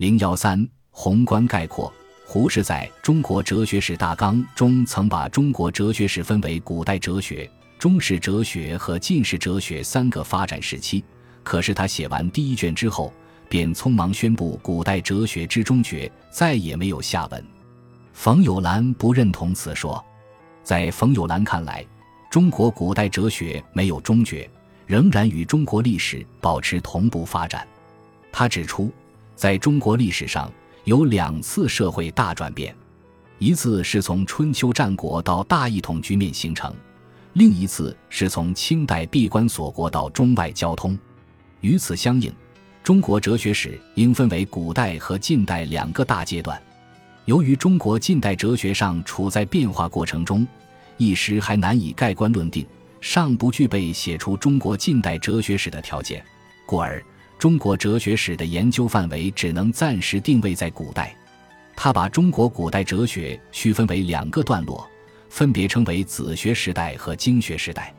零幺三宏观概括。胡适在中国哲学史大纲中曾把中国哲学史分为古代哲学、中世哲学和近世哲学三个发展时期。可是他写完第一卷之后，便匆忙宣布古代哲学之终绝，再也没有下文。冯友兰不认同此说，在冯友兰看来，中国古代哲学没有终绝，仍然与中国历史保持同步发展。他指出，在中国历史上。有两次社会大转变，一次是从春秋战国到大一统局面形成，另一次是从清代闭关锁国到中外交通。与此相应，中国哲学史应分为古代和近代两个大阶段。由于中国近代哲学上处在变化过程中，一时还难以盖棺论定，尚不具备写出中国近代哲学史的条件，故而。中国哲学史的研究范围只能暂时定位在古代。他把中国古代哲学区分为两个段落，分别称为子学时代和经学时代。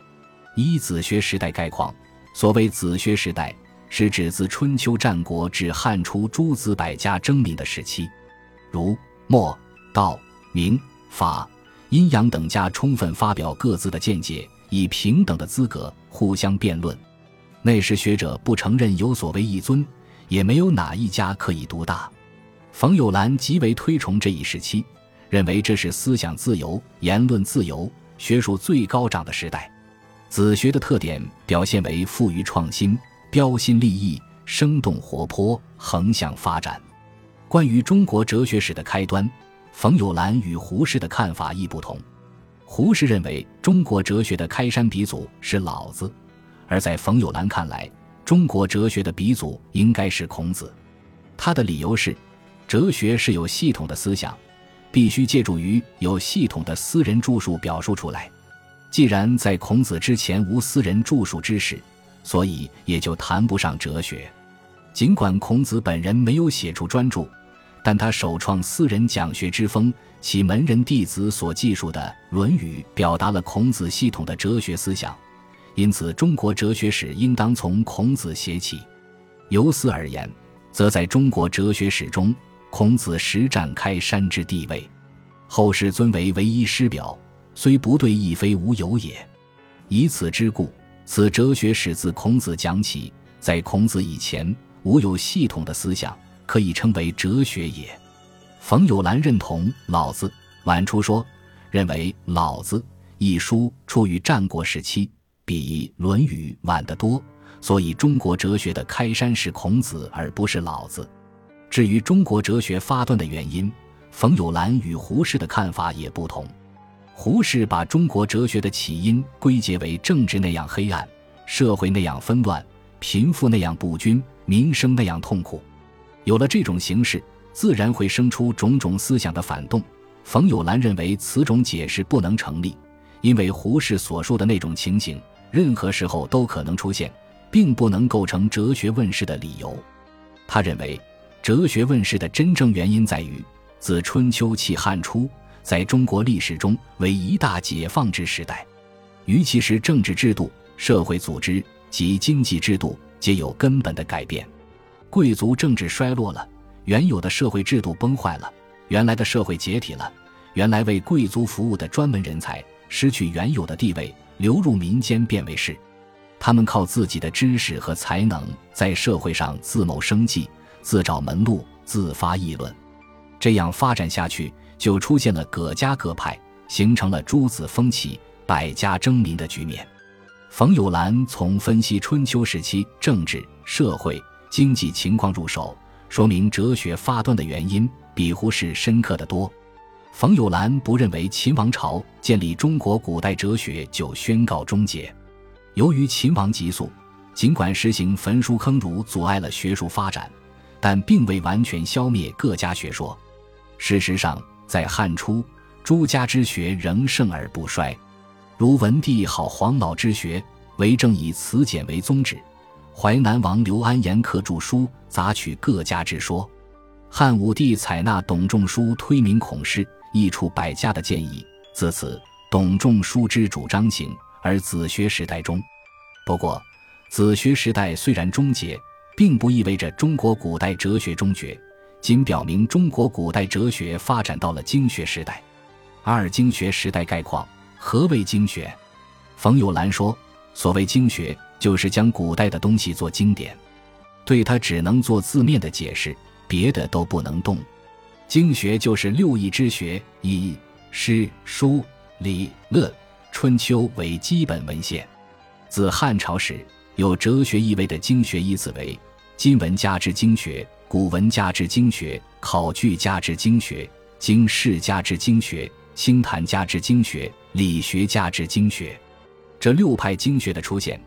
依子学时代概况，所谓子学时代，是指自春秋战国至汉初诸子百家争鸣的时期，如墨、道、明、法、阴阳等家充分发表各自的见解，以平等的资格互相辩论。那时学者不承认有所谓一尊，也没有哪一家可以独大。冯友兰极为推崇这一时期，认为这是思想自由、言论自由、学术最高涨的时代。子学的特点表现为富于创新、标新立异、生动活泼、横向发展。关于中国哲学史的开端，冯友兰与胡适的看法亦不同。胡适认为中国哲学的开山鼻祖是老子。而在冯友兰看来，中国哲学的鼻祖应该是孔子。他的理由是，哲学是有系统的思想，必须借助于有系统的私人著述表述出来。既然在孔子之前无私人著述之事，所以也就谈不上哲学。尽管孔子本人没有写出专著，但他首创私人讲学之风，其门人弟子所记述的《论语》，表达了孔子系统的哲学思想。因此，中国哲学史应当从孔子写起。由此而言，则在中国哲学史中，孔子实占开山之地位，后世尊为唯一师表，虽不对，亦非无有也。以此之故，此哲学史自孔子讲起，在孔子以前，无有系统的思想，可以称为哲学也。冯友兰认同老子，晚出说，认为《老子》一书出于战国时期。比《论语》晚得多，所以中国哲学的开山是孔子，而不是老子。至于中国哲学发端的原因，冯友兰与胡适的看法也不同。胡适把中国哲学的起因归结为政治那样黑暗，社会那样纷乱，贫富那样不均，民生那样痛苦。有了这种形势，自然会生出种种思想的反动。冯友兰认为此种解释不能成立，因为胡适所述的那种情形。任何时候都可能出现，并不能构成哲学问世的理由。他认为，哲学问世的真正原因在于，自春秋起汉初，在中国历史中为一大解放之时代，于其是政治制度、社会组织及经济制度皆有根本的改变，贵族政治衰落了，原有的社会制度崩坏了，原来的社会解体了，原来为贵族服务的专门人才失去原有的地位。流入民间变为士，他们靠自己的知识和才能在社会上自谋生计、自找门路、自发议论。这样发展下去，就出现了各家各派，形成了诸子风起、百家争鸣的局面。冯友兰从分析春秋时期政治、社会、经济情况入手，说明哲学发端的原因，比胡适深刻的多。冯友兰不认为秦王朝建立中国古代哲学就宣告终结。由于秦王急速，尽管实行焚书坑儒，阻碍了学术发展，但并未完全消灭各家学说。事实上，在汉初，诸家之学仍盛而不衰。如文帝好黄老之学，为政以辞简为宗旨；淮南王刘安严刻著书，杂取各家之说；汉武帝采纳董仲舒推明孔氏。益处百家的建议，自此董仲舒之主张行，而子学时代中。不过，子学时代虽然终结，并不意味着中国古代哲学终结。仅表明中国古代哲学发展到了经学时代。二、经学时代概况。何谓经学？冯友兰说：“所谓经学，就是将古代的东西做经典，对它只能做字面的解释，别的都不能动。经学就是六艺之学，以诗、书、礼、乐、春秋为基本文献。自汉朝时，有哲学意味的经学一词为：今文家之经学、古文家之经学、考据家之经学、经世家之经学。”清谈家之经学，理学家之经学，这六派经学的出现，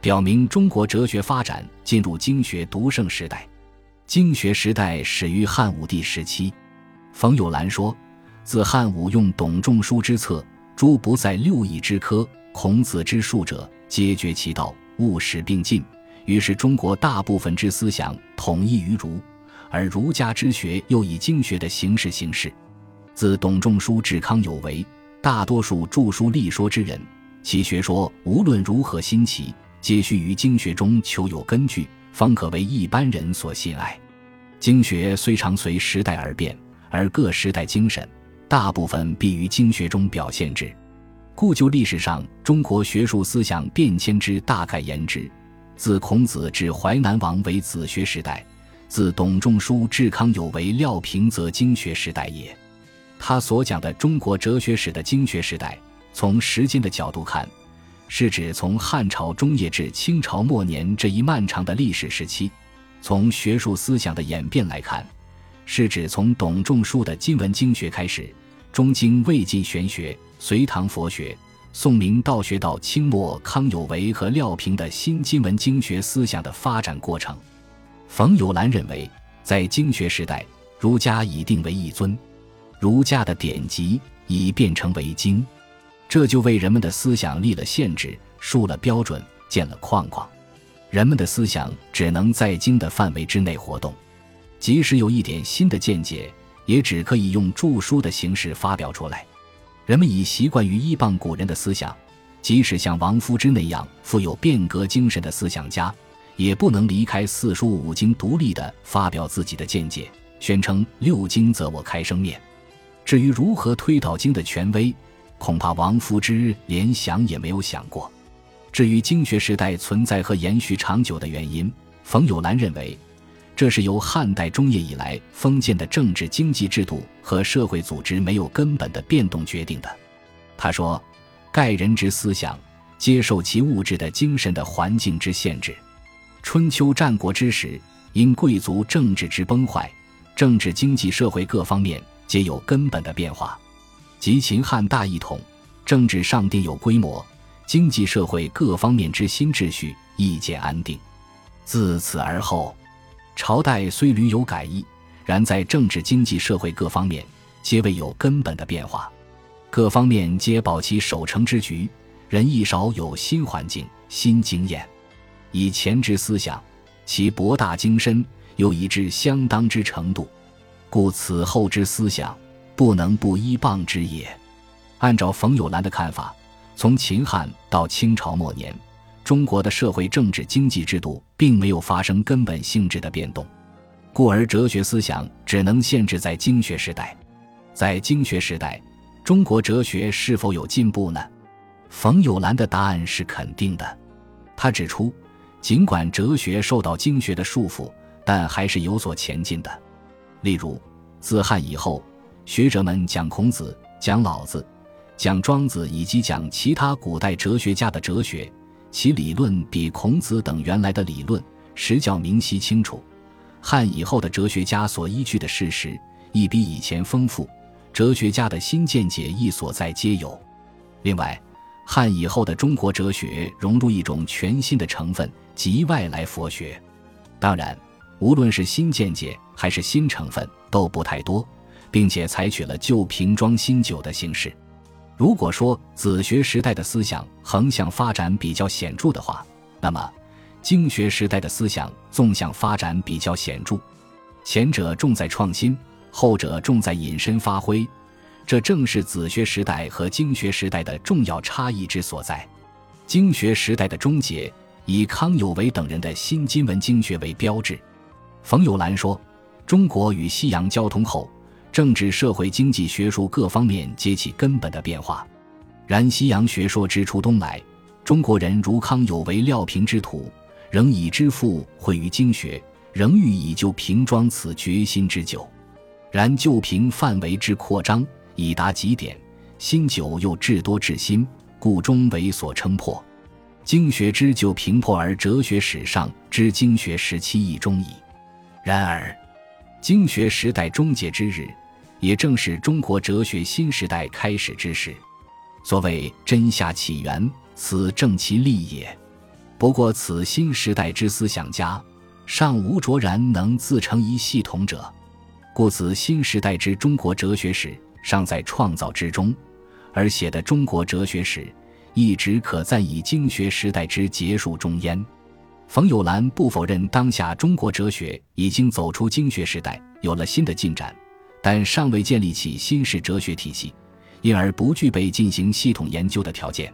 表明中国哲学发展进入经学独盛时代。经学时代始于汉武帝时期。冯友兰说：“自汉武用董仲舒之策，诸不在六艺之科，孔子之术者，皆绝其道，务实并进。于是中国大部分之思想统一于儒，而儒家之学又以经学的形式行事。”自董仲舒至康有为，大多数著书立说之人，其学说无论如何新奇，皆需于经学中求有根据，方可为一般人所信爱。经学虽常随时代而变，而各时代精神大部分必于经学中表现之。故就历史上中国学术思想变迁之大概言之，自孔子至淮南王为子学时代，自董仲舒至康有为廖平则经学时代也。他所讲的中国哲学史的经学时代，从时间的角度看，是指从汉朝中叶至清朝末年这一漫长的历史时期；从学术思想的演变来看，是指从董仲舒的今文经学开始，中经魏晋玄学、隋唐佛学、宋明道学到清末康有为和廖平的新今文经学思想的发展过程。冯友兰认为，在经学时代，儒家已定为一尊。儒家的典籍已变成为经，这就为人们的思想立了限制，树了标准，建了框框。人们的思想只能在经的范围之内活动，即使有一点新的见解，也只可以用著书的形式发表出来。人们已习惯于依傍古人的思想，即使像王夫之那样富有变革精神的思想家，也不能离开四书五经独立的发表自己的见解，宣称六经则我开生面。至于如何推导经的权威，恐怕王夫之连想也没有想过。至于经学时代存在和延续长久的原因，冯友兰认为，这是由汉代中叶以来封建的政治经济制度和社会组织没有根本的变动决定的。他说：“盖人之思想，接受其物质的精神的环境之限制。春秋战国之时，因贵族政治之崩坏，政治、经济、社会各方面。”皆有根本的变化，及秦汉大一统，政治上定有规模，经济社会各方面之新秩序亦渐安定。自此而后，朝代虽屡有改易，然在政治、经济、社会各方面皆未有根本的变化，各方面皆保其守成之局，人亦少有新环境、新经验。以前之思想，其博大精深，又已至相当之程度。故此后之思想，不能不依傍之也。按照冯友兰的看法，从秦汉到清朝末年，中国的社会、政治、经济制度并没有发生根本性质的变动，故而哲学思想只能限制在经学时代。在经学时代，中国哲学是否有进步呢？冯友兰的答案是肯定的。他指出，尽管哲学受到经学的束缚，但还是有所前进的。例如，自汉以后，学者们讲孔子、讲老子、讲庄子以及讲其他古代哲学家的哲学，其理论比孔子等原来的理论实较明晰清楚。汉以后的哲学家所依据的事实亦比以前丰富，哲学家的新见解亦所在皆有。另外，汉以后的中国哲学融入一种全新的成分，即外来佛学。当然。无论是新见解还是新成分都不太多，并且采取了旧瓶装新酒的形式。如果说子学时代的思想横向发展比较显著的话，那么经学时代的思想纵向发展比较显著。前者重在创新，后者重在引申发挥，这正是子学时代和经学时代的重要差异之所在。经学时代的终结，以康有为等人的新今文经学为标志。冯友兰说：“中国与西洋交通后，政治、社会、经济、学术各方面皆起根本的变化。然西洋学说之初东来，中国人如康有为廖平之徒，仍以之父会于经学，仍欲以就平庄此决心之久。然旧平范围之扩张已达极点，新酒又至多至新，故终为所称破。经学之就平破而哲学史上之经学时期亦终矣。然而，经学时代终结之日，也正是中国哲学新时代开始之时。所谓真下起源，此正其立也。不过，此新时代之思想家，尚无卓然能自成一系统者，故此新时代之中国哲学史尚在创造之中，而写的中国哲学史。一直可暂以经学时代之结束中焉。冯友兰不否认当下中国哲学已经走出经学时代，有了新的进展，但尚未建立起新式哲学体系，因而不具备进行系统研究的条件。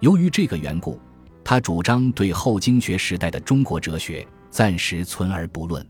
由于这个缘故，他主张对后经学时代的中国哲学暂时存而不论。